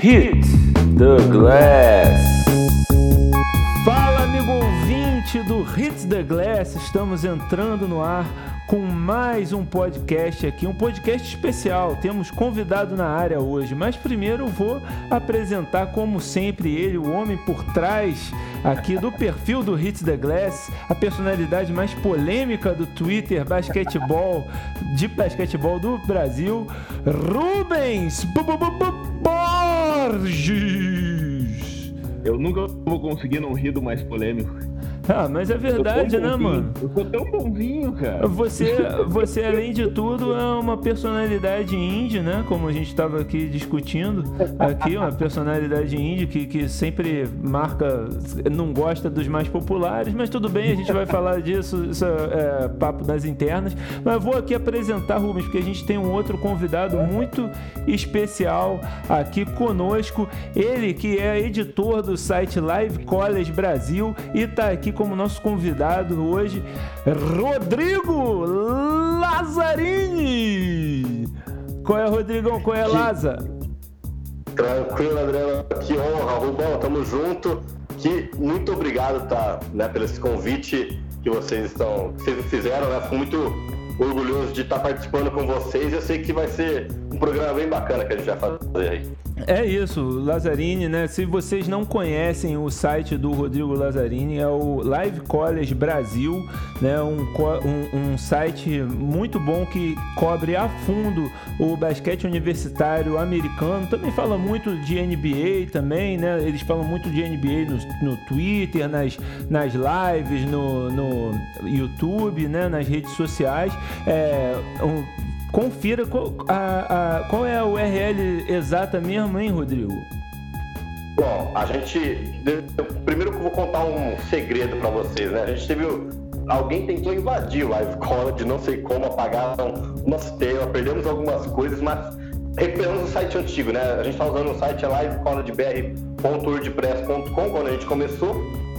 Hit the Glass. Ouvinte do Hit the Glass. Estamos entrando no ar com mais um podcast aqui, um podcast especial. Temos convidado na área hoje, mas primeiro vou apresentar, como sempre, ele, o homem por trás aqui do perfil do Hits the Glass, a personalidade mais polêmica do Twitter basquetebol, de basquetebol do Brasil, Rubens Borges. Eu nunca vou conseguir não rir do mais polêmico. Ah, mas é verdade, né, mano? Eu sou tão bonzinho, cara. Você, você, além de tudo, é uma personalidade indie, né? Como a gente estava aqui discutindo aqui, uma personalidade indie que, que sempre marca, não gosta dos mais populares, mas tudo bem, a gente vai falar disso, isso é, é papo das internas. Mas vou aqui apresentar, Rubens, porque a gente tem um outro convidado muito especial aqui conosco. Ele que é editor do site Live College Brasil e está aqui como nosso convidado hoje, Rodrigo Lazzarini. Qual é, Rodrigão? Qual é, Laza? Tranquilo, Adriano. Que honra, Rubão. Tamo junto. Que muito obrigado, tá, né, pelo esse convite que vocês estão, que vocês fizeram, né? Fico muito orgulhoso de estar participando com vocês. Eu sei que vai ser um programa bem bacana que a gente vai fazer aí. É isso, Lazzarini, né? Se vocês não conhecem o site do Rodrigo Lazzarini, é o Live College Brasil, né? Um, um, um site muito bom que cobre a fundo o basquete universitário americano. Também fala muito de NBA também, né? Eles falam muito de NBA no, no Twitter, nas, nas lives, no, no YouTube, né? Nas redes sociais. É, um, confira qual, a, a, qual é a URL exata mesmo, hein, Rodrigo? Bom, a gente. Primeiro que eu vou contar um segredo para vocês, né? A gente teve. Alguém tentou invadir o Live College, não sei como, apagaram nosso tema, perdemos algumas coisas, mas recuperamos o site antigo, né? A gente está usando o site é livecollegebr.wordpress.com quando a gente começou.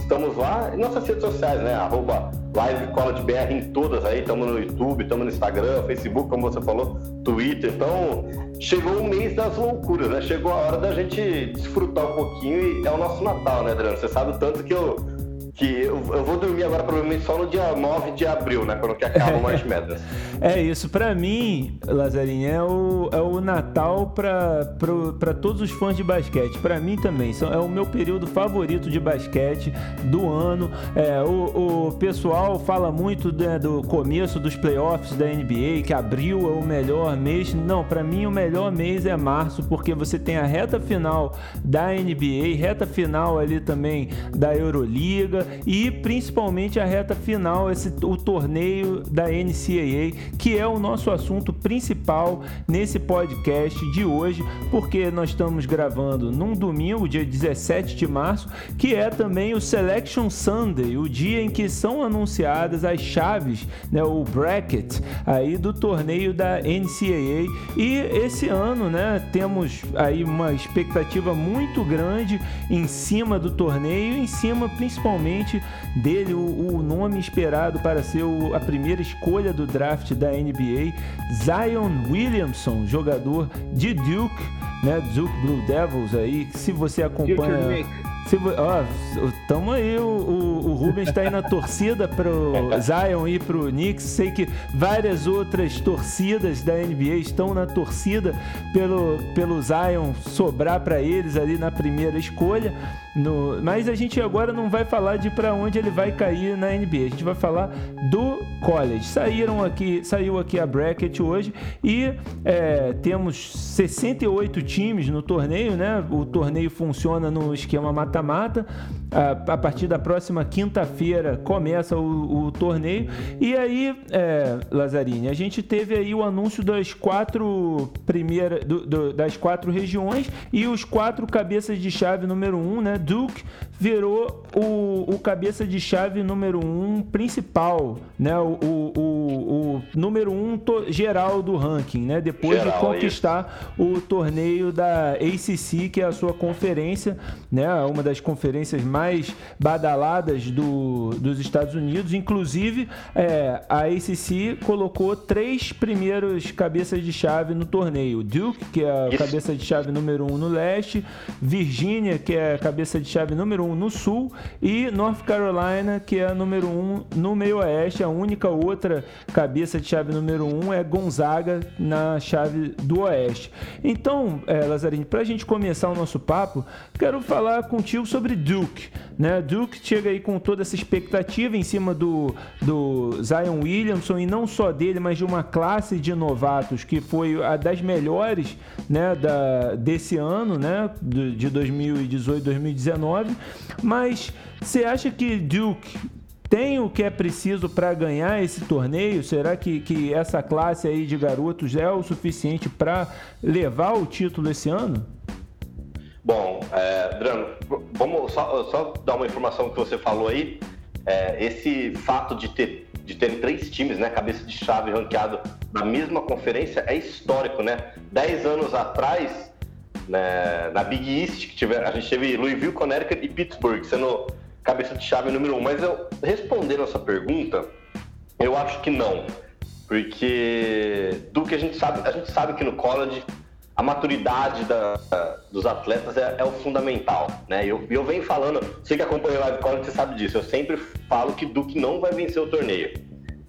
Estamos lá em nossas redes sociais, né? Arroba Live BR em todas aí, estamos no YouTube, estamos no Instagram, Facebook, como você falou, Twitter. Então, chegou o mês das loucuras, né? Chegou a hora da gente desfrutar um pouquinho e é o nosso Natal, né, Adriano? Você sabe o tanto que eu que eu, eu, vou dormir agora provavelmente só no dia 9 de abril, né? Quando que acaba o March Madness. É isso. Para mim, Lazarinho, é o, é o Natal para todos os fãs de basquete. Para mim também. É o meu período favorito de basquete do ano. É, o, o pessoal fala muito né, do começo dos playoffs da NBA, que abril é o melhor mês. Não, para mim o melhor mês é março, porque você tem a reta final da NBA, reta final ali também da Euroliga e principalmente a reta final, esse, o torneio da NCAA, que é o nosso assunto principal nesse podcast de hoje, porque nós estamos gravando num domingo, dia 17 de março, que é também o Selection Sunday, o dia em que são anunciadas as chaves, né, o bracket aí do torneio da NCAA. E esse ano, né, temos aí uma expectativa muito grande em cima do torneio, em cima principalmente dele, o, o nome esperado para ser o, a primeira escolha do draft da NBA, Zion Williamson, jogador de Duke, né? Duke Blue Devils aí, se você acompanha. Se, ó, tamo aí, o, o, o Rubens está aí na torcida pro Zion e pro Knicks. Sei que várias outras torcidas da NBA estão na torcida pelo, pelo Zion sobrar para eles ali na primeira escolha. No, mas a gente agora não vai falar de para onde ele vai cair na NBA. A gente vai falar do college. Saíram aqui, saiu aqui a bracket hoje e é, temos 68 times no torneio, né? O torneio funciona no esquema mata-mata. A, a, partir da próxima quinta-feira começa o, o, torneio. E aí, é, a gente teve aí o anúncio das quatro primeiras, das quatro regiões e os quatro cabeças de chave número um, né? Duke virou o, o cabeça de chave número um principal, né? O, o, o, o número um geral do ranking, né? Depois geral, de conquistar isso. o torneio da ACC, que é a sua conferência, né? Uma das conferências mais badaladas do, dos Estados Unidos. Inclusive, é, a ACC colocou três primeiros cabeças de chave no torneio: Duke, que é a cabeça de chave número um no leste, Virgínia, que é a cabeça de chave número um no sul, e North Carolina, que é a número um no meio oeste. A única outra cabeça de chave número um é Gonzaga na chave do oeste. Então, é, Lazarini, para a gente começar o nosso papo, quero falar contigo sobre Duke. Né? Duke chega aí com toda essa expectativa em cima do, do Zion Williamson e não só dele, mas de uma classe de novatos que foi a das melhores né, da, desse ano, né, de 2018, 2019. Mas você acha que Duke tem o que é preciso para ganhar esse torneio? Será que, que essa classe aí de garotos é o suficiente para levar o título esse ano? Bom, é, Drano, vamos só, só, dar uma informação que você falou aí. É, esse fato de ter de ter três times, né, cabeça de chave ranqueado na mesma conferência é histórico, né? Dez anos atrás, né, na Big East, que tiver, a gente teve Louisville, Connecticut e Pittsburgh sendo cabeça de chave número um. Mas eu respondendo essa pergunta, eu acho que não. Porque do que a gente sabe, a gente sabe que no college a maturidade da, dos atletas é, é, o fundamental, né? Eu, eu venho falando, você que acompanha o Live College, você sabe disso. Eu sempre falo que Duke não vai vencer o torneio.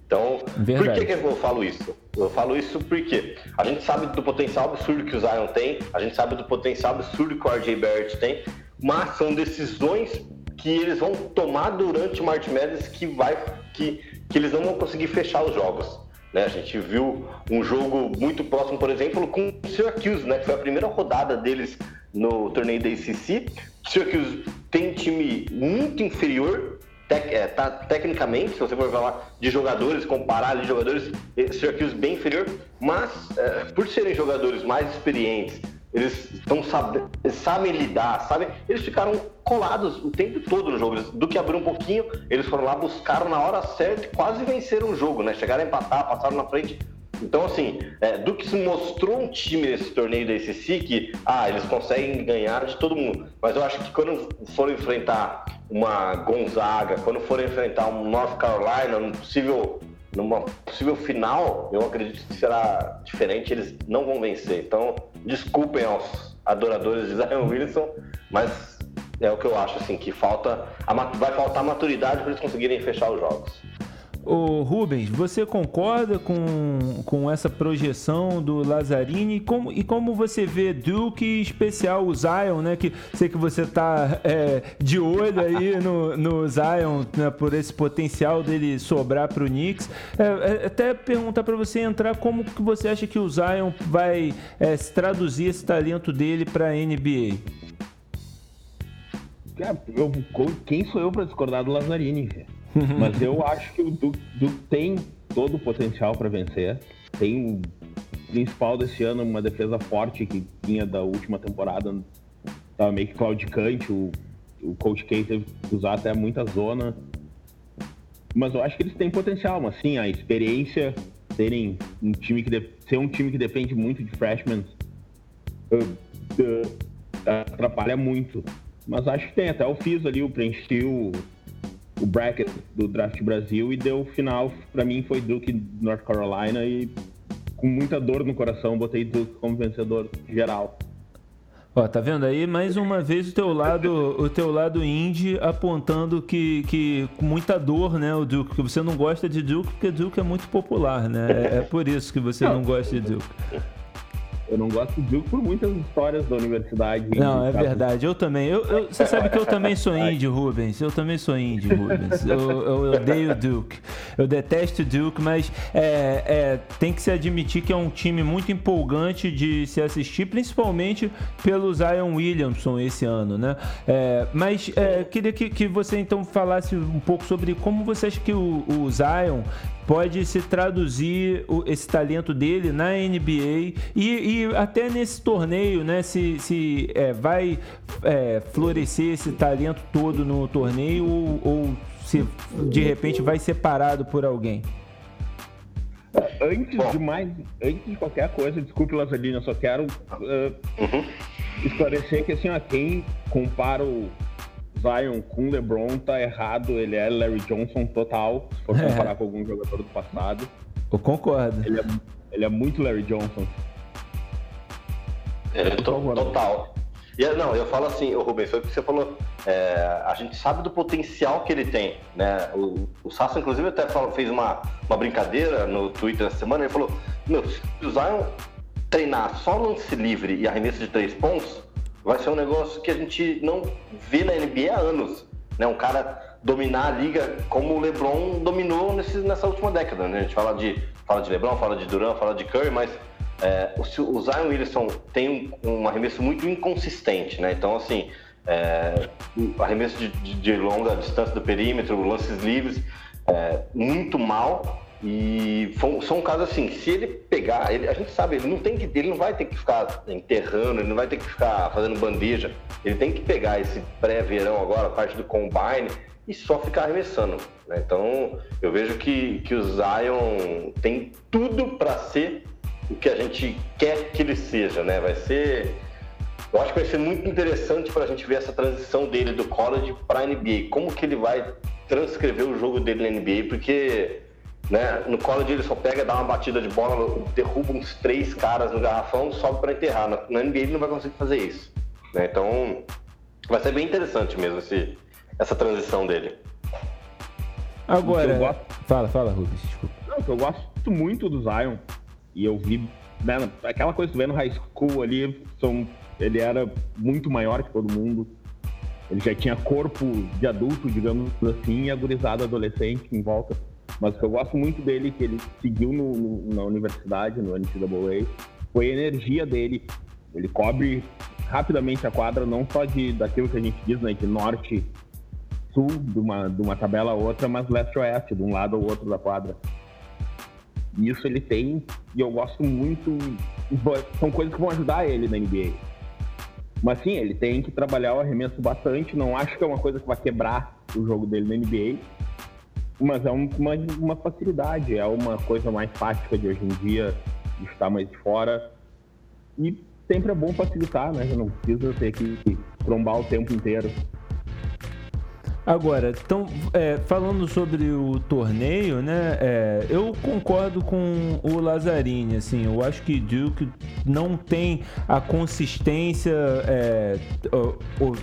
Então, Verdade. por que, que eu falo isso? Eu falo isso porque a gente sabe do potencial absurdo que o Zion tem, a gente sabe do potencial absurdo que o RJ Barrett tem, mas são decisões que eles vão tomar durante o March Madness que vai que, que eles não vão conseguir fechar os jogos. Né? A gente viu um jogo muito próximo, por exemplo, com o Syracuse, né? que foi a primeira rodada deles no torneio da ACC. Syracuse tem um time muito inferior tec, é, tá, tecnicamente, se você for falar de jogadores, comparar de jogadores, Syracuse bem inferior, mas é, por serem jogadores mais experientes, eles estão sabem lidar, sabem? Eles ficaram colados o tempo todo no jogo. do que abriu um pouquinho, eles foram lá, buscaram na hora certa e quase venceram o jogo, né? Chegaram a empatar, passaram na frente. Então, assim, é, Duke se mostrou um time nesse torneio da ACC que, ah, eles conseguem ganhar de todo mundo. Mas eu acho que quando for enfrentar uma Gonzaga, quando for enfrentar um North Carolina, um possível numa possível final, eu acredito que será diferente, eles não vão vencer. Então, desculpem aos adoradores de Zion Wilson, mas é o que eu acho, assim, que falta, vai faltar maturidade para eles conseguirem fechar os jogos. Ô Rubens, você concorda com, com essa projeção do Lazzarini e como, e como você vê Duke, especial o Zion, né? Que sei que você tá é, de olho aí no, no Zion, né, por esse potencial dele sobrar para o Knicks. É, é, até perguntar para você entrar como que você acha que o Zion vai é, se traduzir esse talento dele para NBA. Eu, quem sou eu para discordar do Lazzarini? Mas eu acho que o Duke, tem todo o potencial para vencer. Tem principal desse ano uma defesa forte que vinha da última temporada, tava meio que claudicante. O, o Coach K teve que usar até muita zona. Mas eu acho que eles têm potencial, mas sim, a experiência, serem um time que de, ser um time que depende muito de freshmen uh, uh, atrapalha muito. Mas acho que tem, até o fiz ali, o preenchi o o bracket do Draft Brasil e deu o final, para mim foi Duke North Carolina e com muita dor no coração botei Duke como vencedor geral. Ó, tá vendo aí mais uma vez o teu lado, o teu lado indie apontando que, que com muita dor, né, o Duke, que você não gosta de Duke porque Duke é muito popular, né? É, é por isso que você não, não gosta de Duke. Eu não gosto de Duke por muitas histórias da universidade. Não, é verdade. Eu também. Eu, eu, você sabe que eu também sou indie, Rubens. Eu também sou indie, Rubens. Eu, eu odeio Duke. Eu detesto Duke, mas é, é, tem que se admitir que é um time muito empolgante de se assistir, principalmente pelo Zion Williamson esse ano, né? É, mas é, queria que, que você então falasse um pouco sobre como você acha que o, o Zion pode se traduzir esse talento dele na NBA e, e até nesse torneio, né? Se, se é, vai é, florescer esse talento todo no torneio ou, ou se de repente vai separado por alguém. Antes Bom. de mais, antes de qualquer coisa, desculpe, Lazarino, eu só quero uh, uhum. esclarecer que assim, ó, quem compara o Zion com o LeBron tá errado, ele é Larry Johnson total, se for comparar é. com algum jogador do passado. Eu concordo. Ele é, ele é muito Larry Johnson. É, total. E, não, eu falo assim, o Rubens, foi o que você falou. É, a gente sabe do potencial que ele tem, né? O, o Sassa, inclusive, até falou, fez uma, uma brincadeira no Twitter essa semana. Ele falou: Meu, se o Zion treinar só lance livre e arremesso de três pontos, vai ser um negócio que a gente não vê na NBA há anos. Né? Um cara dominar a liga como o LeBron dominou nesse, nessa última década. Né? A gente fala de, fala de LeBron, fala de Durant, fala de Curry, mas é, o, Zion Wilson tem um, um, arremesso muito inconsistente, né? Então, assim, é, arremesso de, de, de, longa distância do perímetro, lances livres, é, muito mal. E são casos assim, se ele pegar, ele, a gente sabe, ele não tem que, ele não vai ter que ficar enterrando, ele não vai ter que ficar fazendo bandeja. Ele tem que pegar esse pré-verão agora, parte do combine, e só ficar arremessando. Né? Então, eu vejo que, que o Zion tem tudo para ser o que a gente quer que ele seja, né? Vai ser. Eu acho que vai ser muito interessante para a gente ver essa transição dele do college para a NBA. Como que ele vai transcrever o jogo dele na NBA, porque né, no college ele só pega, dá uma batida de bola, derruba uns três caras no garrafão, sobe para enterrar. Na, na, NBA ele não vai conseguir fazer isso. Né? Então vai ser bem interessante mesmo esse, essa transição dele. Agora, gosto... fala, fala, Rubens, desculpa. Não, eu gosto muito do Zion e eu vi, né, aquela coisa que tu vê no high school ali, são, ele era muito maior que todo mundo. Ele já tinha corpo de adulto, digamos assim, e agorizado adolescente em volta. Mas o que eu gosto muito dele, que ele seguiu no, no, na universidade, no NCAA, foi a energia dele. Ele cobre rapidamente a quadra, não só de, daquilo que a gente diz, né, de norte sul, de uma, de uma tabela a outra, mas leste-oeste, de um lado ao outro da quadra. E isso ele tem, e eu gosto muito. São coisas que vão ajudar ele na NBA. Mas sim, ele tem que trabalhar o arremesso bastante. Não acho que é uma coisa que vai quebrar o jogo dele na NBA. Mas é uma, uma facilidade, é uma coisa mais prática de hoje em dia, de estar mais de fora. E sempre é bom facilitar, né? Não precisa ter que trombar o tempo inteiro. Agora, então, é, falando sobre o torneio, né? É, eu concordo com o Lazzarini, assim, eu acho que Duke não tem a consistência, é,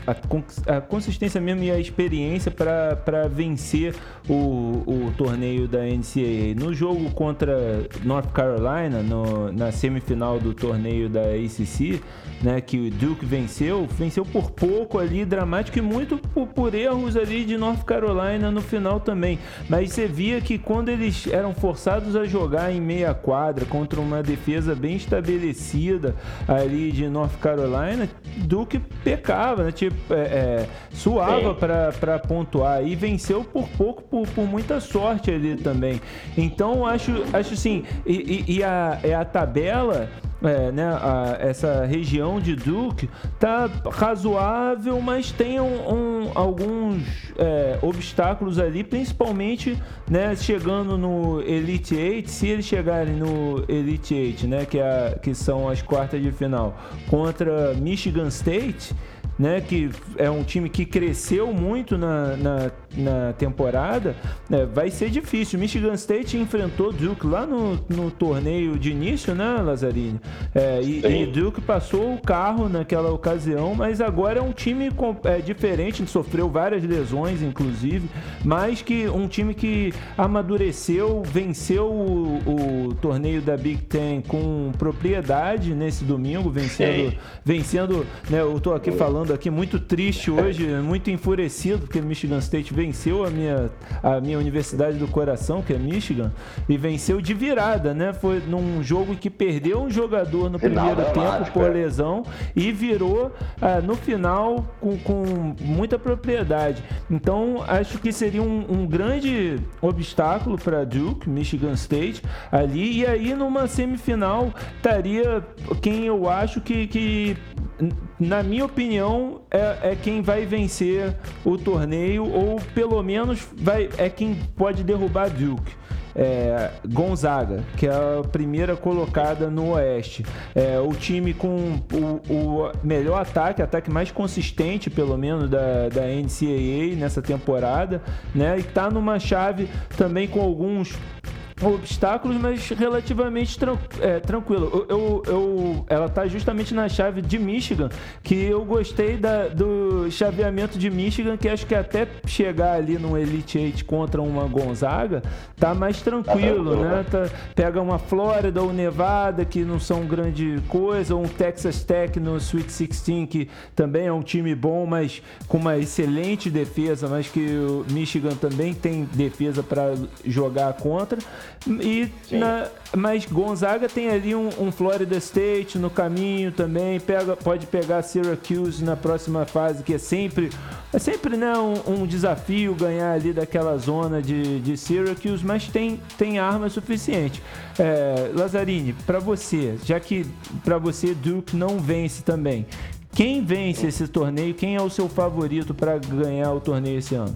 a, a, consistência mesmo e a experiência para vencer o, o torneio da NCAA. No jogo contra North Carolina, no, na semifinal do torneio da ACC, né, que o Duke venceu, venceu por pouco ali, dramático e muito por, por erros ali de North Carolina no final também. Mas você via que quando eles eram forçados a jogar em meia quadra contra uma defesa bem estabelecida ali de North Carolina, Duke pecava, né? Tipo, é, é, suava para pontuar e venceu por pouco, por, por muita sorte ali também. Então acho, acho assim, e, e, e a, é a tabela é, né, a, essa região de Duke tá razoável, mas tem um, um, alguns é, obstáculos ali, principalmente né, chegando no Elite 8, se eles chegarem no Elite 8, né, que, é que são as quartas de final, contra Michigan State né, que é um time que cresceu muito na, na, na temporada, né, vai ser difícil. Michigan State enfrentou Duke lá no, no torneio de início, né, Lazarini? É, e, e, Duke passou o carro naquela ocasião, mas agora é um time é, diferente, sofreu várias lesões, inclusive, mas que um time que amadureceu, venceu o, o torneio da Big Ten com propriedade nesse domingo, vencendo, vencendo, né, eu tô aqui falando falando aqui, muito triste hoje, muito enfurecido, porque Michigan State venceu a minha, a minha universidade do coração, que é Michigan, e venceu de virada, né? Foi num jogo que perdeu um jogador no primeiro tempo por lesão e virou ah, no final com, com muita propriedade. Então, acho que seria um, um grande obstáculo para Duke, Michigan State, ali, e aí numa semifinal estaria quem eu acho que, que na minha opinião, é, é, quem vai vencer o torneio, ou pelo menos vai, é quem pode derrubar Duke. é, Gonzaga, que é a primeira colocada no Oeste. É, o time com o, o, melhor ataque, ataque mais consistente, pelo menos, da, da NCAA nessa temporada, né? E tá numa chave também com alguns obstáculos, mas relativamente tran é, tranquilo. Eu, eu, eu, ela tá justamente na chave de Michigan, que eu gostei da, do chaveamento de Michigan, que acho que até chegar ali no Elite Eight contra uma Gonzaga, tá mais tranquilo, né? Tá, pega uma Flórida ou Nevada, que não são grande coisa, ou um Texas Tech no Sweet 16, que também é um time bom, mas com uma excelente defesa, mas que o Michigan também tem defesa para jogar contra. E na, mas Gonzaga tem ali um, um, Florida State no caminho também, pega, pode pegar Syracuse na próxima fase, que é sempre, é sempre né, um, um desafio ganhar ali daquela zona de, de Syracuse, mas tem, tem arma suficiente. É, Lazzarini, para você, já que para você Duke não vence também, quem vence esse torneio? Quem é o seu favorito para ganhar o torneio esse ano?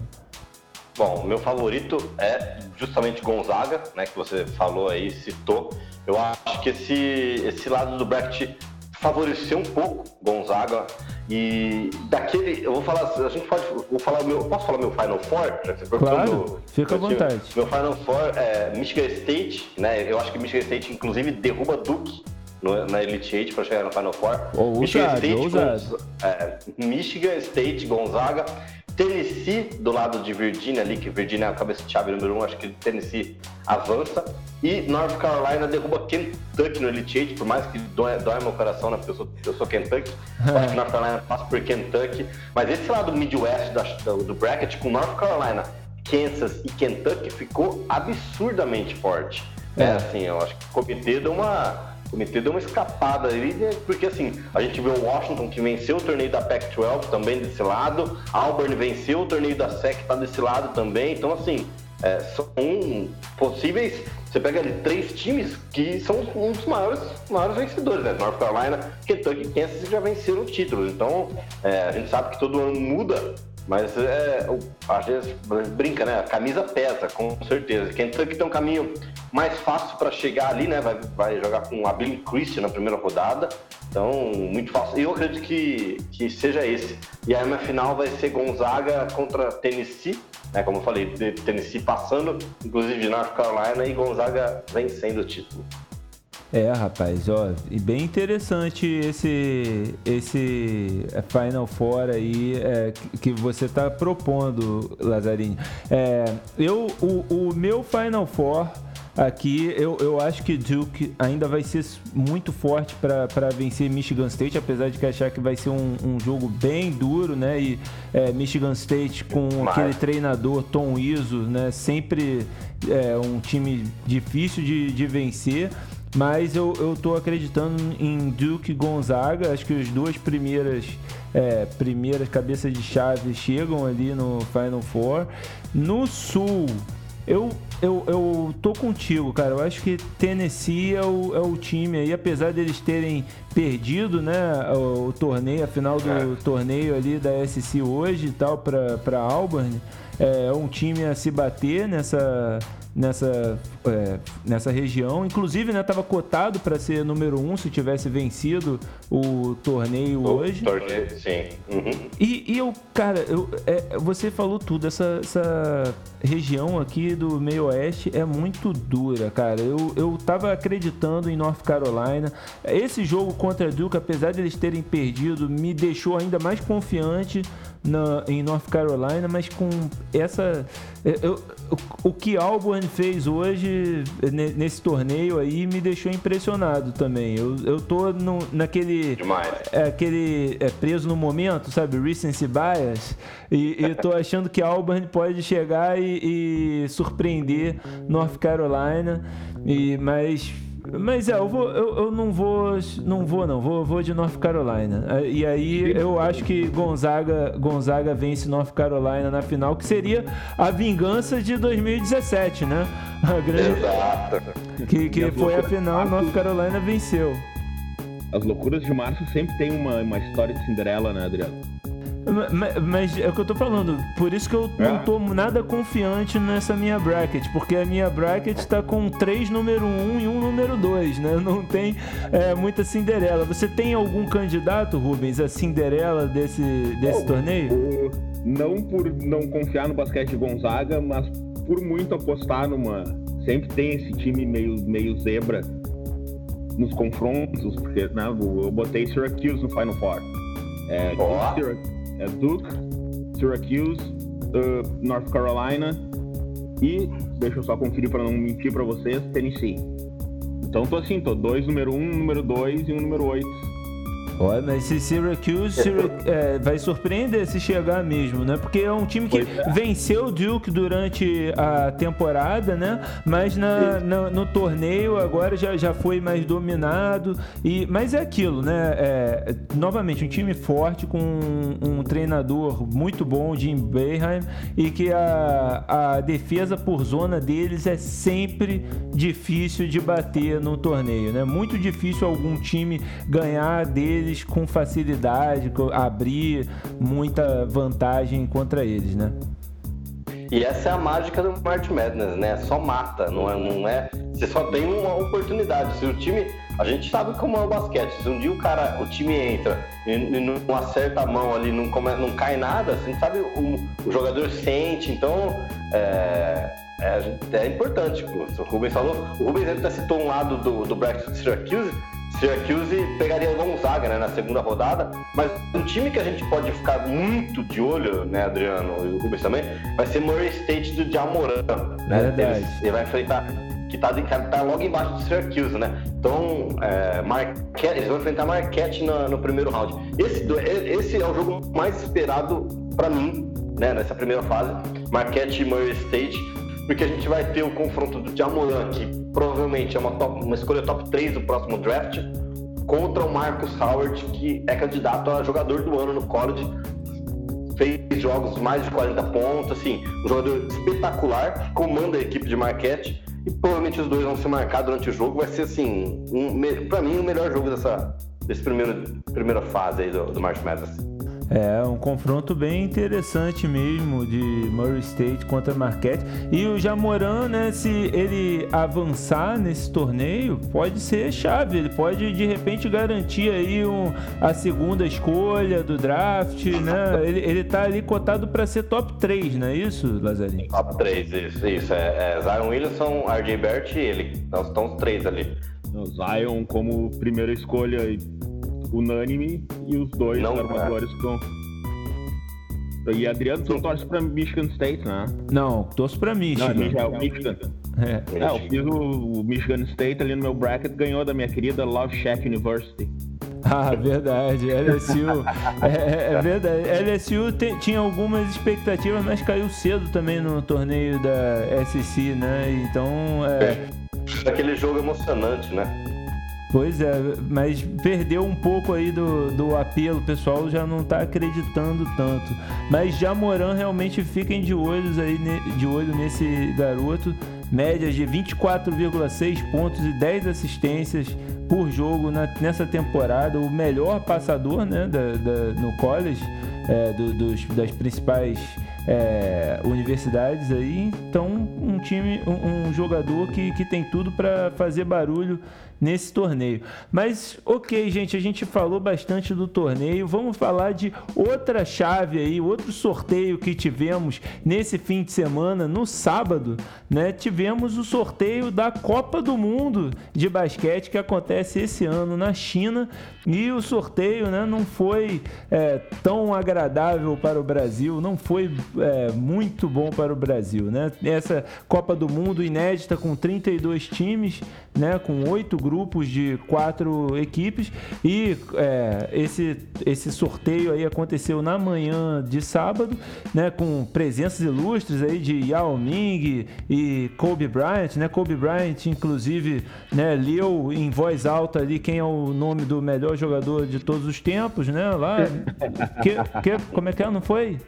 Bom, meu favorito é justamente Gonzaga, né, que você falou aí, citou. Eu acho que esse, esse lado do bracket favoreceu um pouco Gonzaga e daquele, eu vou falar, a gente pode, vou falar meu, posso falar meu Final Four? Claro, meu, fica à vontade. Meu Final Four é Michigan State, né? Eu acho que Michigan State inclusive derruba Duke no, na Elite Eight para chegar no Final Four. Oh, Michigan, State, é, Michigan State, Gonzaga Tennessee do lado de Virginia ali, que Virginia é a cabeça de chave número um, acho que Tennessee avança. E North Carolina derruba Kentucky no Elite Eight, por mais que dói, dói meu coração, né? Porque eu sou, eu sou Kentucky. acho que North Carolina passa por Kentucky. Mas esse lado Midwest da, do, do bracket, com North Carolina, Kansas e Kentucky, ficou absurdamente forte. É, é assim, eu acho que o comitê deu uma comitê deu uma escapada ali, né? porque assim, a gente vê o Washington que venceu o torneio da Pac-12 também desse lado, Auburn venceu o torneio da SEC, tá desse lado também, então assim, é, são possíveis, você pega ali três times que são um dos maiores, maiores vencedores, né? North Carolina, Kentucky e Kansas já venceram o título, então é, a gente sabe que todo ano muda mas é, às vezes brinca, né? A camisa pesa, com certeza. Kentucky tem um caminho mais fácil para chegar ali, né? Vai, vai jogar com a Billy Christian na primeira rodada. Então, muito fácil. Eu acredito que, que seja esse. E a minha final vai ser Gonzaga contra Tennessee, né? Como eu falei, Tennessee passando, inclusive de North Carolina, e Gonzaga vencendo o título. É, rapaz, ó, e bem interessante esse esse Final Four aí é, que você está propondo, Lazarini. É, eu, o, o meu Final Four aqui, eu, eu acho que Duke ainda vai ser muito forte para vencer Michigan State, apesar de que achar que vai ser um, um jogo bem duro, né? E é, Michigan State com Mas... aquele treinador Tom Izzo, né? Sempre é um time difícil de, de vencer. Mas eu, eu tô acreditando em Duke e Gonzaga. Acho que as duas primeiras, é, primeiras cabeças de chave chegam ali no Final Four. No Sul, eu, eu, eu tô contigo, cara. Eu acho que Tennessee é o, é o time aí, apesar deles terem perdido né, o, o torneio, a final do é. torneio ali da SC hoje e tal, para Auburn. É um time a se bater nessa nessa, é, nessa região. Inclusive, né, estava cotado para ser número um se tivesse vencido o torneio o hoje. Torneio, sim. Uhum. E, e eu, cara, eu, é, você falou tudo. Essa, essa região aqui do meio oeste é muito dura, cara. Eu, eu tava acreditando em North Carolina. Esse jogo contra a Duke, apesar de eles terem perdido, me deixou ainda mais confiante na, em North Carolina, mas com essa. É, eu, o, que Auburn fez hoje nesse torneio aí me deixou impressionado também. Eu, eu tô no, naquele. Demais. É, aquele é, preso no momento, sabe? Recency bias. E, e tô achando que Auburn pode chegar e, e surpreender North Carolina. E, mas mas é, eu, vou, eu, eu, não vou. Não vou, não. Vou, vou de North Carolina. É, e aí eu acho que Gonzaga, Gonzaga vence North Carolina na final, que seria a vingança de 2017, né? A grande... Exato. Que, que foi a final, North Carolina venceu. As loucuras de março sempre tem uma, uma história de Cinderela, né, Adriano? Mas, mas, é o que eu tô falando. Por isso que eu é. não tô nada confiante nessa minha bracket. Porque a minha bracket tá com três número um e um número dois, né? Não tem é, muita Cinderela. Você tem algum candidato, Rubens, a Cinderela desse, desse torneio? Não por não confiar no basquete Gonzaga, mas por muito apostar numa. Sempre tem esse time meio, meio zebra nos confrontos, porque né, eu botei Syracuse no Final Four. É, é Duke, Syracuse, uh, North Carolina e, deixa eu só conferir para não mentir para vocês, Tennessee. Então tô assim, tô dois número um, número dois e um número oito Olha, mas esse Syracuse, Syracuse é, vai surpreender se chegar mesmo, né? Porque é um time que é. venceu o Duke durante a temporada, né? Mas na, na, no torneio agora já, já foi mais dominado. E, mas é aquilo, né? É, novamente, um time forte com um, um treinador muito bom, Jim Boeheim, e que a, a defesa por zona deles é sempre difícil de bater no torneio, né? Muito difícil algum time ganhar deles eles com facilidade, abrir muita vantagem contra eles, né? E essa é a mágica do March Madness, né? Só mata, não é, não é. Você só tem uma oportunidade. Se o time, a gente sabe como é o basquete. Se um dia o cara, o time entra e, e não acerta a mão ali, não, come, não cai nada, você sabe o, o jogador sente. Então é, é, é importante. O Rubens falou, o Rubens até citou um lado do, do Bracket Syracuse Syracuse pegaria Gonzaga né, na segunda rodada, mas um time que a gente pode ficar muito de olho, né, Adriano e o Rubens também, vai ser Murray State do Jamoran. Né? Verdade. Ele vai enfrentar que tá, tá logo embaixo do Syracuse, né? Então, é, Marquette, eles vão enfrentar Marquette no, no, primeiro round. Esse, esse é o jogo mais esperado para mim, né, nessa primeira fase. Marquette e Murray State porque a gente vai ter o confronto do Jamoran, que provavelmente é uma, top, uma escolha top 3 do próximo draft, contra o Marcus Howard, que é candidato a jogador do ano no college. Fez jogos mais de 40 pontos, assim, um jogador espetacular, comanda a equipe de Marquette e provavelmente os dois vão se marcar durante o jogo. Vai ser, assim, um, para mim, o melhor jogo dessa desse primeiro, primeira fase aí do, do March Madness. É um confronto bem interessante mesmo de Murray State contra Marquette. E o Jamoran, né, se ele avançar nesse torneio, pode ser chave. Ele pode de repente garantir aí um, a segunda escolha do draft, né? Ele, ele tá ali cotado para ser top 3, não é isso, Lazarinho? Top 3, isso. isso. É, é Zion Williamson, RJ Bert e ele. Nós estamos três ali. O Zion como primeira escolha unânime e os dois não, armadores com. E Adriano, tu torce pra Michigan State, né? Não, torço pra Michigan. Não, é o Michigan. É. é, eu fiz o, o Michigan State ali no meu bracket, ganhou da minha querida Love Shack University. Ah, verdade. LSU. é, é, é, verdade. LSU te, tinha algumas expectativas, mas caiu cedo também no torneio da SEC, né? Então. É... Aquele jogo emocionante, né? Pois é, mas perdeu um pouco aí do, do apelo, o pessoal já não está acreditando tanto. Mas Jamoran realmente fiquem de olhos aí de olho nesse garoto. Médias de 24,6 pontos e 10 assistências por jogo na, nessa temporada. O melhor passador né, da, da no college, é, do, dos, das principais é, universidades aí. Então, um time, um, um jogador que, que tem tudo para fazer barulho nesse torneio. Mas, ok, gente, a gente falou bastante do torneio. Vamos falar de outra chave aí, outro sorteio que tivemos nesse fim de semana, no sábado, né? Tivemos o sorteio da Copa do Mundo de basquete que acontece esse ano na China. E o sorteio né, não foi é, tão agradável para o Brasil, não foi é, muito bom para o Brasil. Né? Essa Copa do Mundo inédita com 32 times, né, com oito grupos de quatro equipes e é, esse, esse sorteio aí aconteceu na manhã de sábado, né, com presenças ilustres aí de Yao Ming e Kobe Bryant, né, Kobe Bryant inclusive né, leu em voz alta ali quem é o nome do melhor jogador de todos os tempos, né, lá, que, que, como é que é, não foi?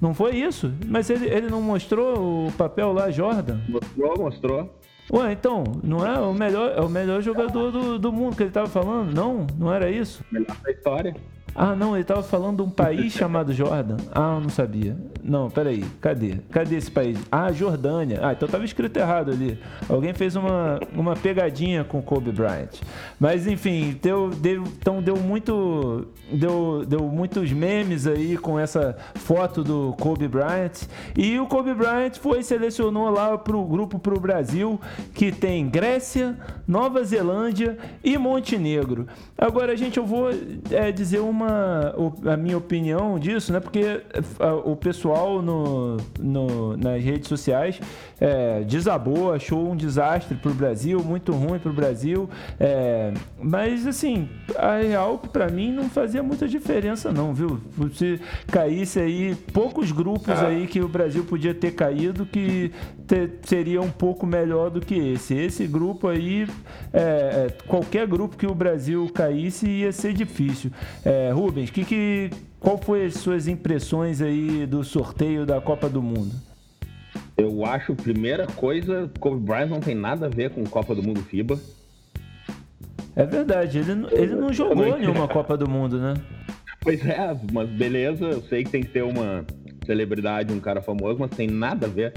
Não foi isso? Mas ele, ele não mostrou o papel lá, Jordan? Mostrou, mostrou. Ué, então, não é o melhor, é o melhor jogador do, do mundo que ele estava falando? Não, não era isso? Melhor da história. Ah, não, ele estava falando de um país chamado Jordan. Ah, eu não sabia. Não, peraí, cadê? Cadê esse país? Ah, Jordânia. Ah, então estava escrito errado ali. Alguém fez uma, uma pegadinha com Kobe Bryant. Mas enfim, deu, deu, então deu muito. Deu, deu muitos memes aí com essa foto do Kobe Bryant. E o Kobe Bryant foi selecionou lá para o grupo para o Brasil, que tem Grécia, Nova Zelândia e Montenegro. Agora, gente, eu vou é, dizer uma uma a minha opinião disso, né? Porque o pessoal no, no nas redes sociais é, desabou, achou um desastre para o Brasil, muito ruim para o Brasil. É, mas assim, a real para mim não fazia muita diferença não, viu? Se caísse aí poucos grupos ah. aí que o Brasil podia ter caído que ter, seria um pouco melhor do que esse. Esse grupo aí, é, é qualquer grupo que o Brasil caísse ia ser difícil. É, Rubens, que, que, qual foi as suas impressões aí do sorteio da Copa do Mundo? Eu acho, primeira coisa, Kobe Bryant não tem nada a ver com Copa do Mundo FIBA. É verdade, ele, ele não jogou nenhuma Copa do Mundo, né? Pois é, mas beleza, eu sei que tem que ter uma celebridade, um cara famoso, mas tem nada a ver.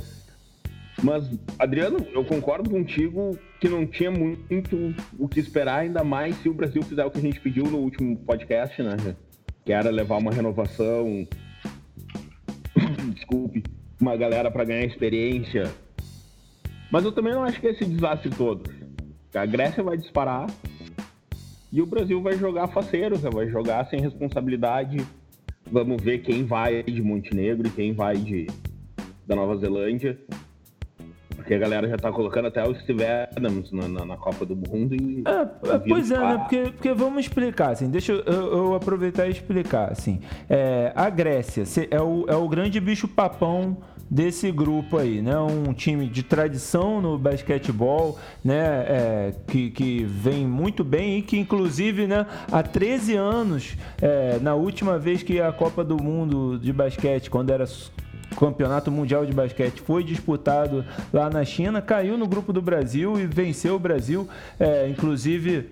Mas, Adriano, eu concordo contigo que não tinha muito o que esperar, ainda mais se o Brasil fizer o que a gente pediu no último podcast, né? Que era levar uma renovação. Desculpe, uma galera para ganhar experiência. Mas eu também não acho que é esse desastre todo. A Grécia vai disparar e o Brasil vai jogar faceiro, vai jogar sem responsabilidade. Vamos ver quem vai de Montenegro e quem vai de da Nova Zelândia. Porque a galera já tá colocando até o Steve Adams na, na, na Copa do Mundo e. É, pois é, né? Porque, porque vamos explicar, assim, deixa eu, eu aproveitar e explicar, assim. É, a Grécia é o, é o grande bicho papão desse grupo aí, né? Um time de tradição no basquetebol, né? É, que, que vem muito bem e que, inclusive, né? Há 13 anos, é, na última vez que a Copa do Mundo de basquete, quando era Campeonato Mundial de Basquete foi disputado lá na China, caiu no grupo do Brasil e venceu o Brasil, é, inclusive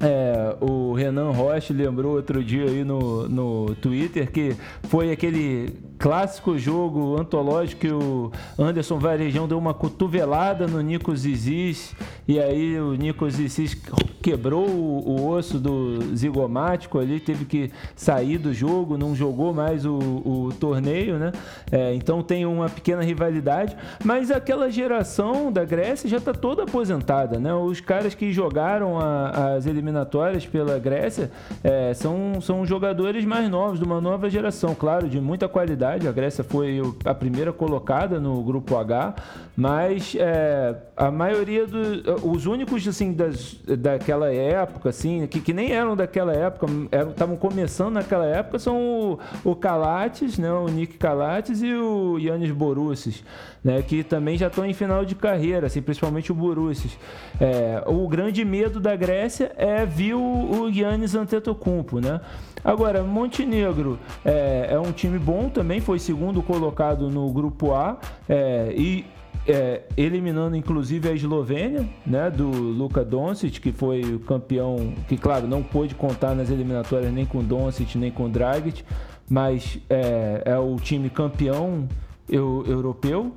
é, o Renan Rocha lembrou outro dia aí no, no Twitter que foi aquele clássico jogo antológico que o Anderson Varejão deu uma cotovelada no Nico Zizis e aí o Nico Zizis quebrou o, o, osso do zigomático ali, teve que sair do jogo, não jogou mais o, o torneio, né? É, então tem uma pequena rivalidade, mas aquela geração da Grécia já está toda aposentada, né? Os caras que jogaram a, as eliminatórias pela Grécia é, são, são jogadores mais novos, de uma nova geração, claro, de muita qualidade. A Grécia foi a primeira colocada no grupo H, mas é, a maioria dos. Os únicos, assim, das, daquela época, assim, que, que nem eram daquela época, estavam começando naquela época, são o, o Calates, né? O Nick Calates e o Yannis Borussis, né? Que também já estão em final de carreira, assim, principalmente o Borussis. É, o grande medo da Grécia é vir o, o Yannis Antetokounmpo, né? Agora, Montenegro é, é um time bom também, foi segundo colocado no grupo A é, e é, eliminando inclusive a Eslovênia, né, do Luka Doncic, que foi o campeão, que claro, não pôde contar nas eliminatórias nem com Doncic nem com Dragic, mas é, é o time campeão eu, europeu.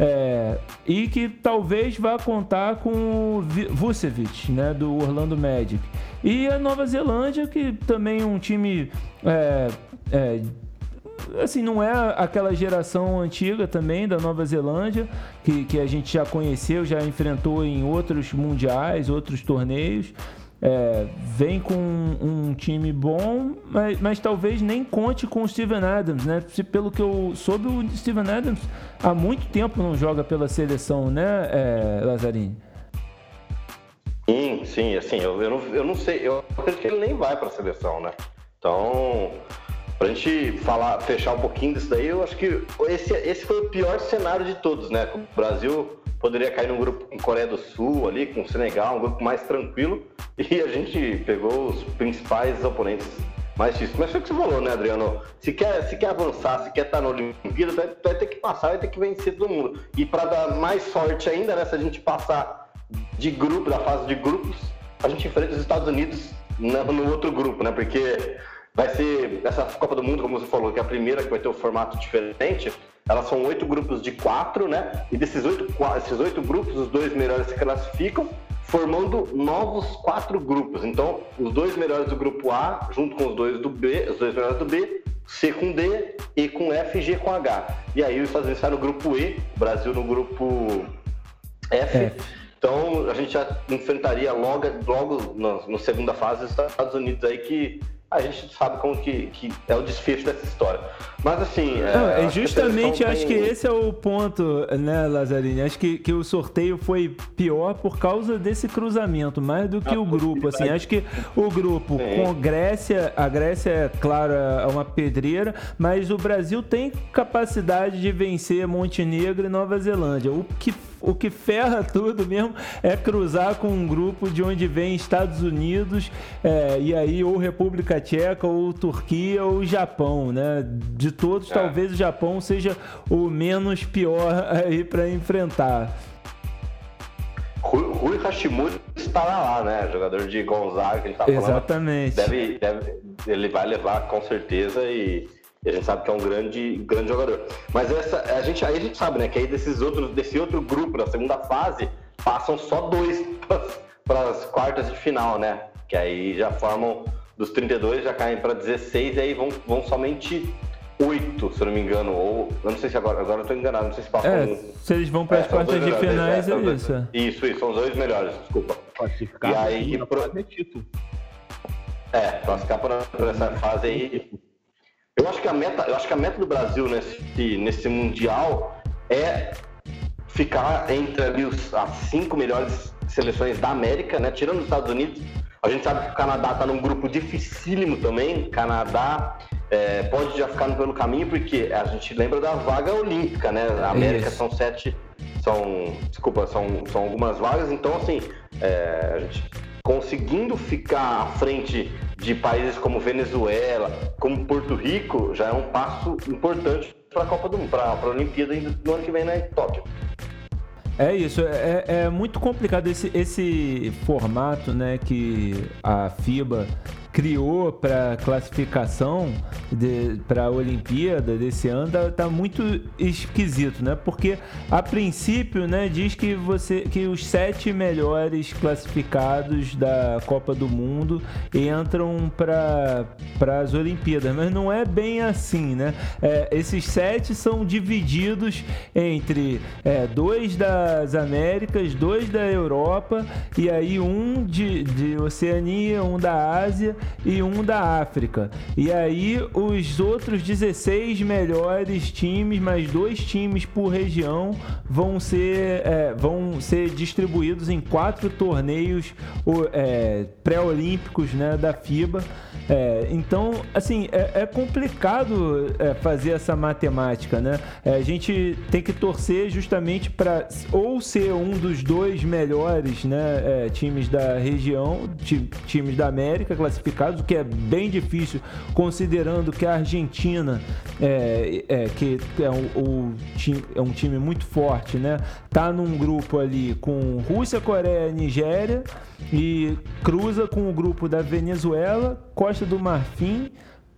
É, e que talvez vá contar com o Vucevic, né, do Orlando Magic. E a Nova Zelândia, que também é um time é, é, assim, não é aquela geração antiga também da Nova Zelândia, que, que a gente já conheceu, já enfrentou em outros mundiais, outros torneios. É, vem com um, um time bom, mas, mas, talvez nem conte com o Steven Adams, né? Se, pelo que eu soube, o Steven Adams há muito tempo não joga pela seleção, né, é? Sim, sim, assim, eu, eu, não, eu não sei, eu acredito que ele nem vai para a seleção, né? Então, Pra gente falar, fechar um pouquinho disso daí, eu acho que esse, esse foi o pior cenário de todos, né? O Brasil poderia cair num grupo com Coreia do Sul ali, com Senegal, um grupo mais tranquilo, e a gente pegou os principais oponentes mais difíceis. Mas foi o que você falou, né, Adriano? Se quer, se quer avançar, se quer estar na Olimpíada, vai, vai ter que passar, vai ter que vencer todo mundo. E para dar mais sorte ainda, né, se a gente passar de grupo, da fase de grupos, a gente enfrenta os Estados Unidos no, outro grupo, né? Porque vai ser essa Copa do Mundo, como você falou, que é a primeira que vai ter um formato diferente. Elas são oito grupos de quatro, né? E desses oito, esses oito grupos, os dois melhores se classificam, formando novos quatro grupos. Então, os dois melhores do grupo A, junto com os dois do B, os dois melhores do B, C com D, E com F, G com H. E aí os Estados Unidos no grupo E, o Brasil no grupo F. F. Então a gente já enfrentaria logo, logo na, na segunda fase os Estados Unidos aí que a gente sabe como que, que é o desfecho dessa história. Mas assim. Não, é, justamente acho que esse é o ponto, né, Lazzarini? Acho que, que o sorteio foi pior por causa desse cruzamento, mais do que ah, o grupo. Assim, acho que o grupo Sim. com Grécia, a Grécia, é claro, é uma pedreira, mas o Brasil tem capacidade de vencer Montenegro e Nova Zelândia. O que o que ferra tudo mesmo é cruzar com um grupo de onde vem Estados Unidos é, e aí ou República Tcheca ou Turquia ou Japão, né? De todos, é. talvez o Japão seja o menos pior aí para enfrentar. Rui, Hashimoto estará lá, né? Jogador de Gonzaga, que ele tá Exatamente. falando. Deve, deve, ele vai levar com certeza e e a gente sabe que é um grande, grande jogador. Mas essa, a gente, aí a gente sabe, né, que aí desses outros, desse outro grupo, na segunda fase, passam só dois para as quartas de final, né? Que aí já formam, dos 32 já caem para 16 e aí vão, vão somente oito, se eu não me engano. Ou, eu não sei se agora, agora eu tô enganado, não sei se passam. É, se eles vão para as é, quartas de finais, é, é isso. Isso, isso, são os dois melhores, desculpa. Classificar e aí, pro... é título. É, classificar por, por essa fase aí eu acho que a meta, eu acho que a meta do Brasil nesse, nesse mundial é ficar entre ali os, as cinco melhores seleções da América, né? Tirando os Estados Unidos. A gente sabe que o Canadá está num grupo dificílimo também. Canadá é, pode já ficar pelo caminho, porque a gente lembra da vaga olímpica, né? A América Isso. são sete, são, desculpa, são, são algumas vagas. Então, assim, é, a gente conseguindo ficar à frente de países como Venezuela, como Porto Rico, já é um passo importante para a Copa do Mundo, para a Olimpíada do ano que vem na Tóquio. É isso, é, é, muito complicado esse, esse formato né, que a FIBA criou para classificação para a Olimpíada desse ano tá, tá, muito esquisito, né? Porque a princípio, né, diz que você que os sete melhores classificados da Copa do Mundo entram para para as Olimpíadas, mas não é bem assim, né? É, esses sete são divididos entre é, dois das Américas, dois da Europa e aí um de, de Oceania, um da Ásia e um da África. E aí os outros 16 melhores times, mais dois times por região, vão ser, é, vão ser distribuídos em quatro torneios é, pré-olímpicos né, da FIBA. É, então, assim, é, é complicado é, fazer essa matemática, né? É, a gente tem que torcer justamente para ou ser um dos dois melhores né, times da região, times da América classificados, o que é bem difícil, considerando que a Argentina, é, é que é um, é um time muito forte, né? Tá num grupo ali com Rússia, Coreia, Nigéria e cruza com o grupo da Venezuela, Costa do Marfim,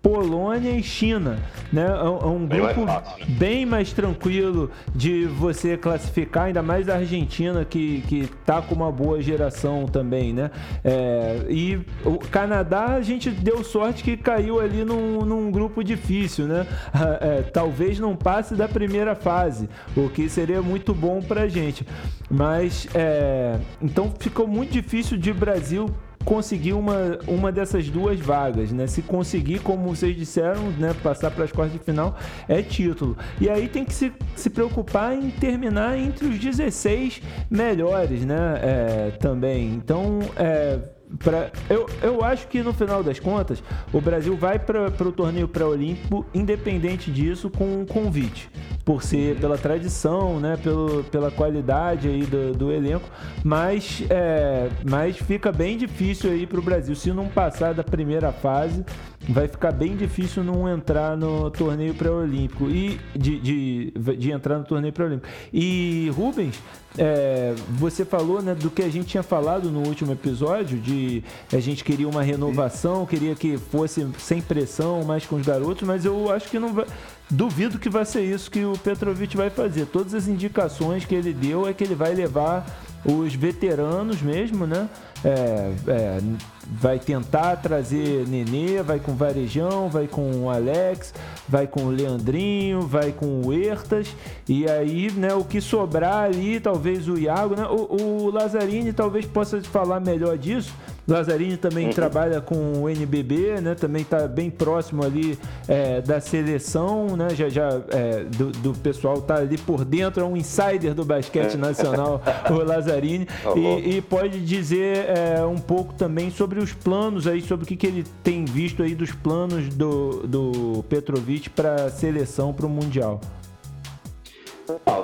Polônia e China, né? É um é grupo bem mais, fácil, né? bem mais, tranquilo de você classificar, ainda mais a Argentina que, que tá com uma boa geração também, né? É, e o Canadá a gente deu sorte que caiu ali num, num grupo difícil, né? É, talvez não passe da primeira fase, o que seria muito bom pra gente. Mas é, então ficou muito difícil de Brasil conseguir uma, uma dessas duas vagas, né? Se conseguir, como vocês disseram, né, passar para as quartas de final, é título. E aí tem que se, se preocupar em terminar entre os 16 melhores, né? É, também. Então, é, Pra, eu, eu acho que no final das contas o Brasil vai para o torneio pré-olímpico independente disso com um convite por ser pela tradição, né, pelo, pela qualidade aí do, do elenco, mas, é, mas fica bem difícil aí para o Brasil. Se não passar da primeira fase, vai ficar bem difícil não entrar no torneio pré-olímpico e de, de, de entrar no torneio pré-olímpico. E Rubens, é, você falou né, do que a gente tinha falado no último episódio de a gente queria uma renovação, queria que fosse sem pressão, mais com os garotos, mas eu acho que não vai. Duvido que vai ser isso que o Petrovic vai fazer. Todas as indicações que ele deu é que ele vai levar os veteranos mesmo, né? É, é, vai tentar trazer Nenê, vai com Varejão, vai com o Alex, vai com o Leandrinho, vai com o Hertas, e aí, né, o que sobrar ali, talvez o Iago, né? O, o Lazzarini talvez possa falar melhor disso, Lazzarini também uhum. trabalha com o NBB, né? Também está bem próximo ali é, da seleção, né? Já, já é, do, do, pessoal tá ali por dentro, é um insider do basquete é. nacional, o Lazzarini, tá e, e, pode dizer é, um pouco também sobre os planos aí, sobre o que, que ele tem visto aí dos planos do, do Petrovic para a seleção para o Mundial.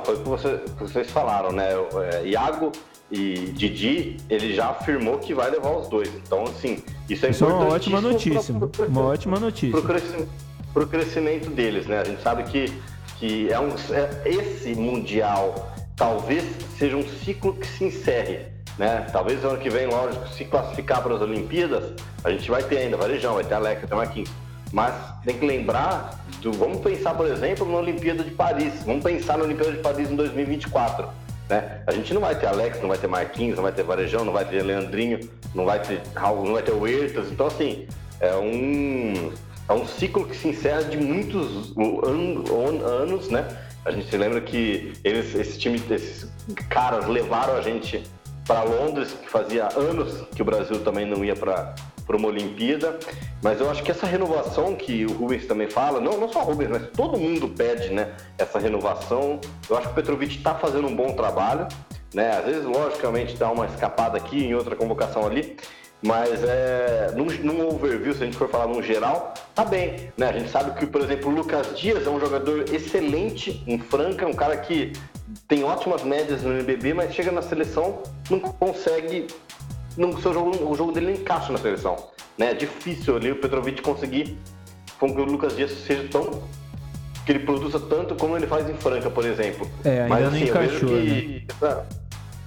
foi o que, você, que vocês falaram, né? É, Iago e Didi, ele já afirmou que vai levar os dois. Então, assim, isso é isso é uma ótima notícia. uma ótima notícia. Para o crescimento deles, né? A gente sabe que, que é um, é, esse Mundial talvez seja um ciclo que se encerre. Né? Talvez ano que vem, lógico, se classificar para as Olimpíadas, a gente vai ter ainda Varejão, vai ter Alex, vai ter Marquinhos. Mas tem que lembrar do. Vamos pensar, por exemplo, na Olimpíada de Paris. Vamos pensar na Olimpíada de Paris em 2024 né? A gente não vai ter Alex, não vai ter Marquinhos, não vai ter Varejão, não vai ter Leandrinho, não vai ter Raul, não vai ter o Ertas. Então, assim, é um, é um ciclo que se encerra de muitos an, anos, né? A gente se lembra que eles, esse time, esses caras levaram a gente para Londres, que fazia anos que o Brasil também não ia para para uma Olimpíada. Mas eu acho que essa renovação que o Rubens também fala, não, não só o Rubens, mas todo mundo pede né, essa renovação. Eu acho que o Petrovic está fazendo um bom trabalho. Né? Às vezes, logicamente, dá uma escapada aqui, em outra convocação ali. Mas é, num, num, overview, se a gente for falar num geral, tá bem. Né? A gente sabe que, por exemplo, o Lucas Dias é um jogador excelente em Franca, um cara que tem ótimas médias no NBB, mas chega na seleção, não consegue no seu jogo, o jogo dele não encaixa na seleção. Né? É difícil ali o Petrovic conseguir com que o Lucas Dias seja tão. que ele produza tanto como ele faz em Franca, por exemplo. É, ainda Mas, não assim, encaixou, eu vejo que, né?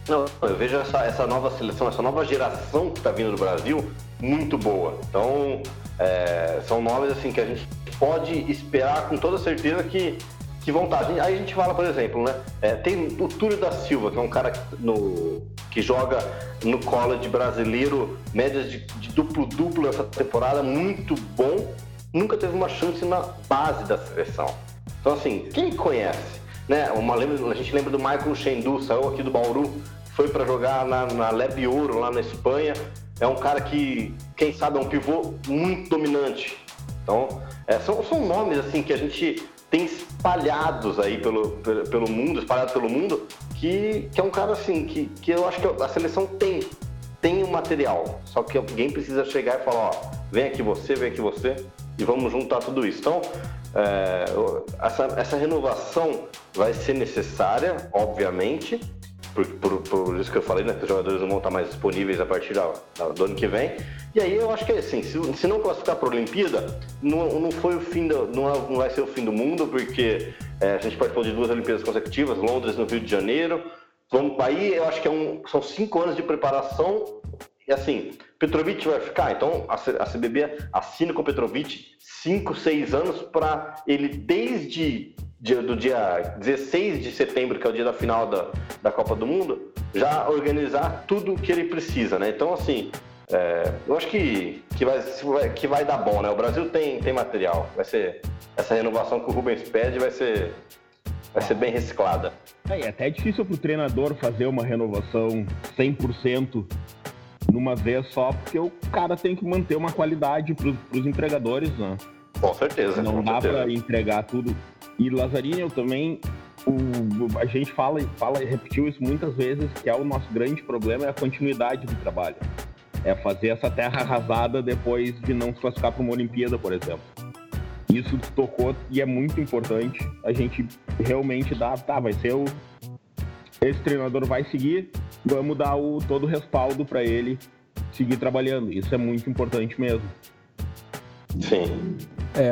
Não, eu vejo essa, essa nova seleção, essa nova geração que está vindo do Brasil muito boa. Então, é, são nomes assim que a gente pode esperar com toda certeza que que vontade. Aí a gente fala, por exemplo, né? É, tem o Túlio da Silva, que é um cara no, que joga no college brasileiro, médias de, de duplo-duplo essa temporada, muito bom. Nunca teve uma chance na base da seleção. Então, assim, quem conhece? Né? Uma, a gente lembra do Michael Shendu, saiu aqui do Bauru, foi para jogar na, na Leb Ouro, lá na Espanha. É um cara que, quem sabe, é um pivô muito dominante. Então, é, são, são nomes assim que a gente tem espalhados aí pelo, pelo, mundo, espalhado pelo mundo, que, que é um cara assim, que, que eu acho que a seleção tem, tem o um material. Só que alguém precisa chegar e falar, ó, vem aqui você, vem aqui você, e vamos juntar tudo isso. Então, é, essa, essa renovação vai ser necessária, obviamente, por, por, por, isso que eu falei, né? Que os jogadores não vão estar mais disponíveis a partir da, da, do ano que vem. E aí eu acho que é assim, se, se não classificar para a Olimpíada, não, não foi o fim do, não, é, não vai ser o fim do mundo, porque é, a gente participou de duas Olimpíadas consecutivas, Londres no Rio de Janeiro. Vamos, aí eu acho que é um, são cinco anos de preparação. E assim, Petrovic vai ficar, então a, CBB assina com o Petrovic cinco, seis anos para ele desde dia, do dia 16 de setembro, que é o dia da final da, da Copa do Mundo, já organizar tudo o que ele precisa, né? Então, assim, é, eu acho que, que, vai, que vai dar bom, né? O Brasil tem, tem material. Vai ser. Essa renovação que o Rubens pede vai ser, vai ser bem reciclada. É, é até difícil para o treinador fazer uma renovação 100% numa vez só, porque o cara tem que manter uma qualidade para os empregadores, né? Com certeza. Não com dá para entregar tudo. E Lazarini, eu também. O, a gente fala, fala e repetiu isso muitas vezes, que é o nosso grande problema é a continuidade do trabalho. É fazer essa terra arrasada depois de não se classificar para uma Olimpíada, por exemplo. Isso tocou e é muito importante. A gente realmente dá, tá, vai ser o. Esse treinador vai seguir, vamos dar o, todo o respaldo para ele seguir trabalhando. Isso é muito importante mesmo. Sim. É,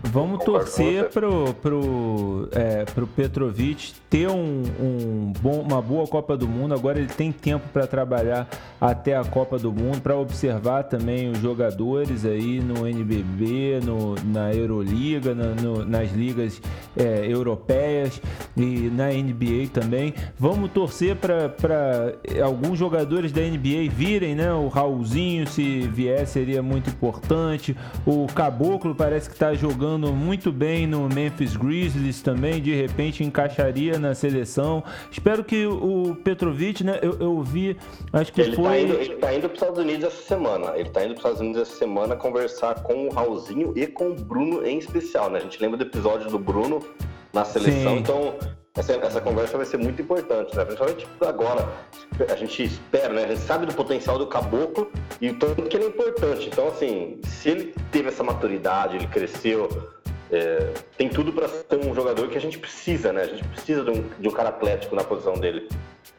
Vamos torcer pro, pro, é, pro Petrovic ter um, um, bom, uma boa Copa do Mundo. Agora ele tem tempo para trabalhar até a Copa do Mundo, para observar também os jogadores aí no NBB, no, na Euroliga, na, no, nas ligas é, europeias e na NBA também. Vamos torcer para alguns jogadores da NBA virem, né? O Raulzinho, se vier, seria muito importante. O Caboclo parece que está jogando muito bem no Memphis Grizzlies também, de repente encaixaria na seleção. Espero que o Petrovic, né? Eu, eu vi, acho que ele foi. Tá indo, ele tá indo para os Estados Unidos essa semana. Ele tá indo para os Estados Unidos essa semana conversar com o Raulzinho e com o Bruno em especial, né? A gente lembra do episódio do Bruno na seleção, Sim. então essa, essa conversa vai ser muito importante, né? Principalmente agora. A gente espera, né? A gente sabe do potencial do caboclo e o tanto que ele é importante. Então, assim, se ele teve essa maturidade, ele cresceu, é, tem tudo para ser um jogador que a gente precisa, né? A gente precisa de um, de um cara atlético na posição dele.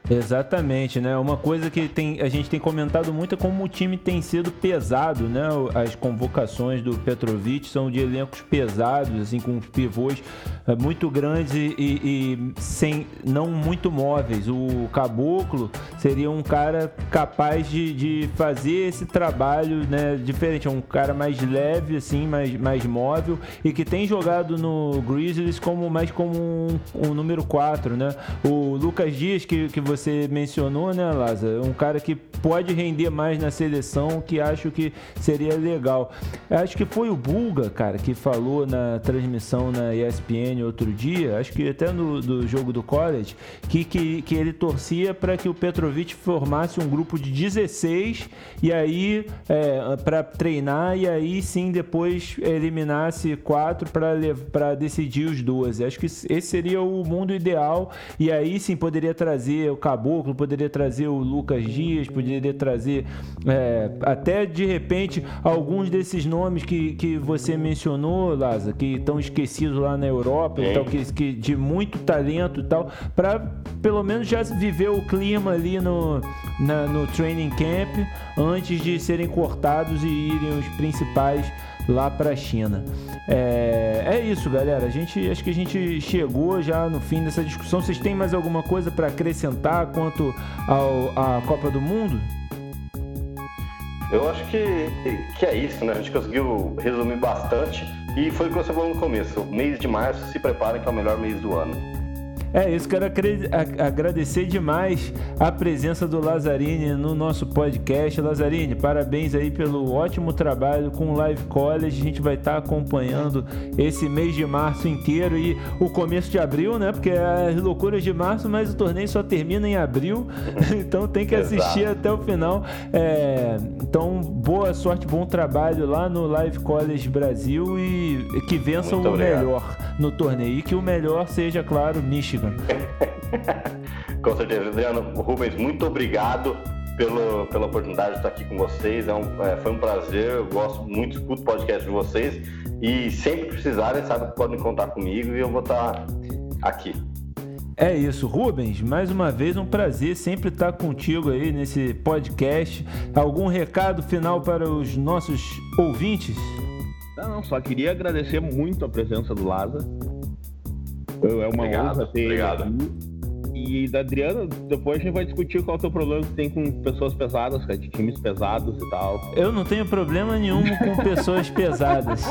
Exatamente, né? Uma coisa que tem, a gente tem comentado muito é como o time tem sido pesado, né? As convocações do Petrovic são de elencos pesados, assim, com pivôs eh, muito grandes e, e, sem, não muito móveis. O Caboclo seria um cara capaz de, de fazer esse trabalho, né? Diferente, é um cara mais leve, assim, mais, mais móvel e que tem jogado no Grizzlies como mais como um, um número 4, né? O Lucas Dias, que, que você mencionou, né, Lázaro? Um cara que pode render mais na seleção, que acho que seria legal. Acho que foi o Bulga, cara, que falou na transmissão na ESPN outro dia, acho que até no do jogo do college, que, que, que ele torcia para que o Petrovic formasse um grupo de 16 e aí é, para treinar e aí sim depois eliminasse quatro para decidir os 12. Acho que esse seria o mundo ideal e aí sim poderia trazer o Caboclo, poderia trazer o Lucas Dias, poderia trazer é, até de repente alguns desses nomes que, que você mencionou, Laza, que estão esquecidos lá na Europa e tal, que, que de muito talento e tal, para pelo menos já viver o clima ali no, na, no training camp antes de serem cortados e irem os principais lá para a China. É, é isso, galera. A gente acho que a gente chegou já no fim dessa discussão. Vocês têm mais alguma coisa para acrescentar quanto ao, à Copa do Mundo? Eu acho que, que é isso, né? A gente conseguiu resumir bastante. E foi o que você falou no começo. Mês de março, se preparem que é o melhor mês do ano. É isso, quero agradecer demais a presença do Lazzarini no nosso podcast. Lazzarini, parabéns aí pelo ótimo trabalho com o Live College. A gente vai estar acompanhando esse mês de março inteiro e o começo de abril, né? Porque é as loucuras de março, mas o torneio só termina em abril, então tem que assistir até o final. É, então, boa sorte, bom trabalho lá no Live College Brasil e que vença Muito o melhor no torneio e que o melhor seja, claro, Michigan. com certeza, Adriano. Rubens, muito obrigado pelo, pela oportunidade de estar aqui com vocês. É um, é, foi um prazer. Eu gosto muito, escuto o podcast de vocês. E sempre precisarem, sabe que podem contar comigo e eu vou estar aqui. É isso, Rubens. Mais uma vez um prazer sempre estar contigo aí nesse podcast. Algum recado final para os nossos ouvintes? Não, não, só queria agradecer muito a presença do Laza. É uma obrigado, honra ter obrigado. E da Adriana, depois a gente vai discutir qual é o teu problema que tem com pessoas pesadas, cara, de times pesados e tal. Eu não tenho problema nenhum com pessoas pesadas.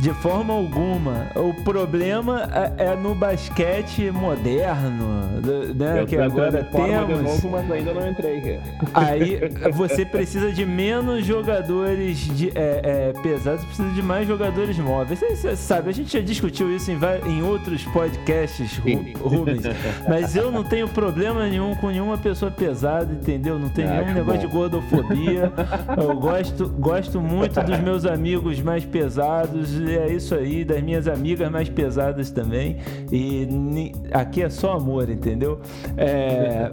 De forma alguma. O problema é, é no basquete moderno, né? Eu que agora temos. Novo, mas ainda não entrei, cara. Aí você precisa de menos jogadores de, é, é, pesados, precisa de mais jogadores móveis. Você sabe, a gente já discutiu isso em, em outros podcasts, Rubens. Mas eu não tenho problema nenhum com nenhuma pessoa pesada, entendeu? Não tem ah, nenhum negócio bom. de gordofobia. Eu gosto, gosto muito dos meus amigos mais pesados é isso aí, das minhas amigas mais pesadas também. E aqui é só amor, entendeu? É,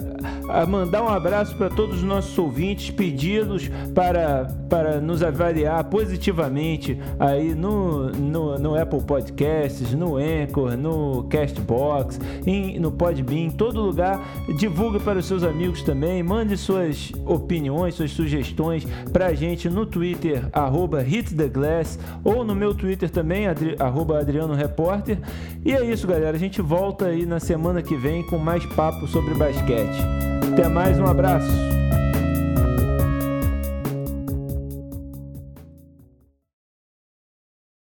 a mandar um abraço para todos os nossos ouvintes, pedi-los para, para nos avaliar positivamente aí no, no, no Apple Podcasts, no Anchor, no Castbox, em, no Podbean, todo lugar. Divulgue para os seus amigos também. Mande suas opiniões, suas sugestões pra gente no Twitter, arroba HitTheGlass, ou no meu Twitter também, adri, arroba. E é isso, galera. A gente volta aí na semana que vem com mais papo sobre basquete. Até mais, um abraço.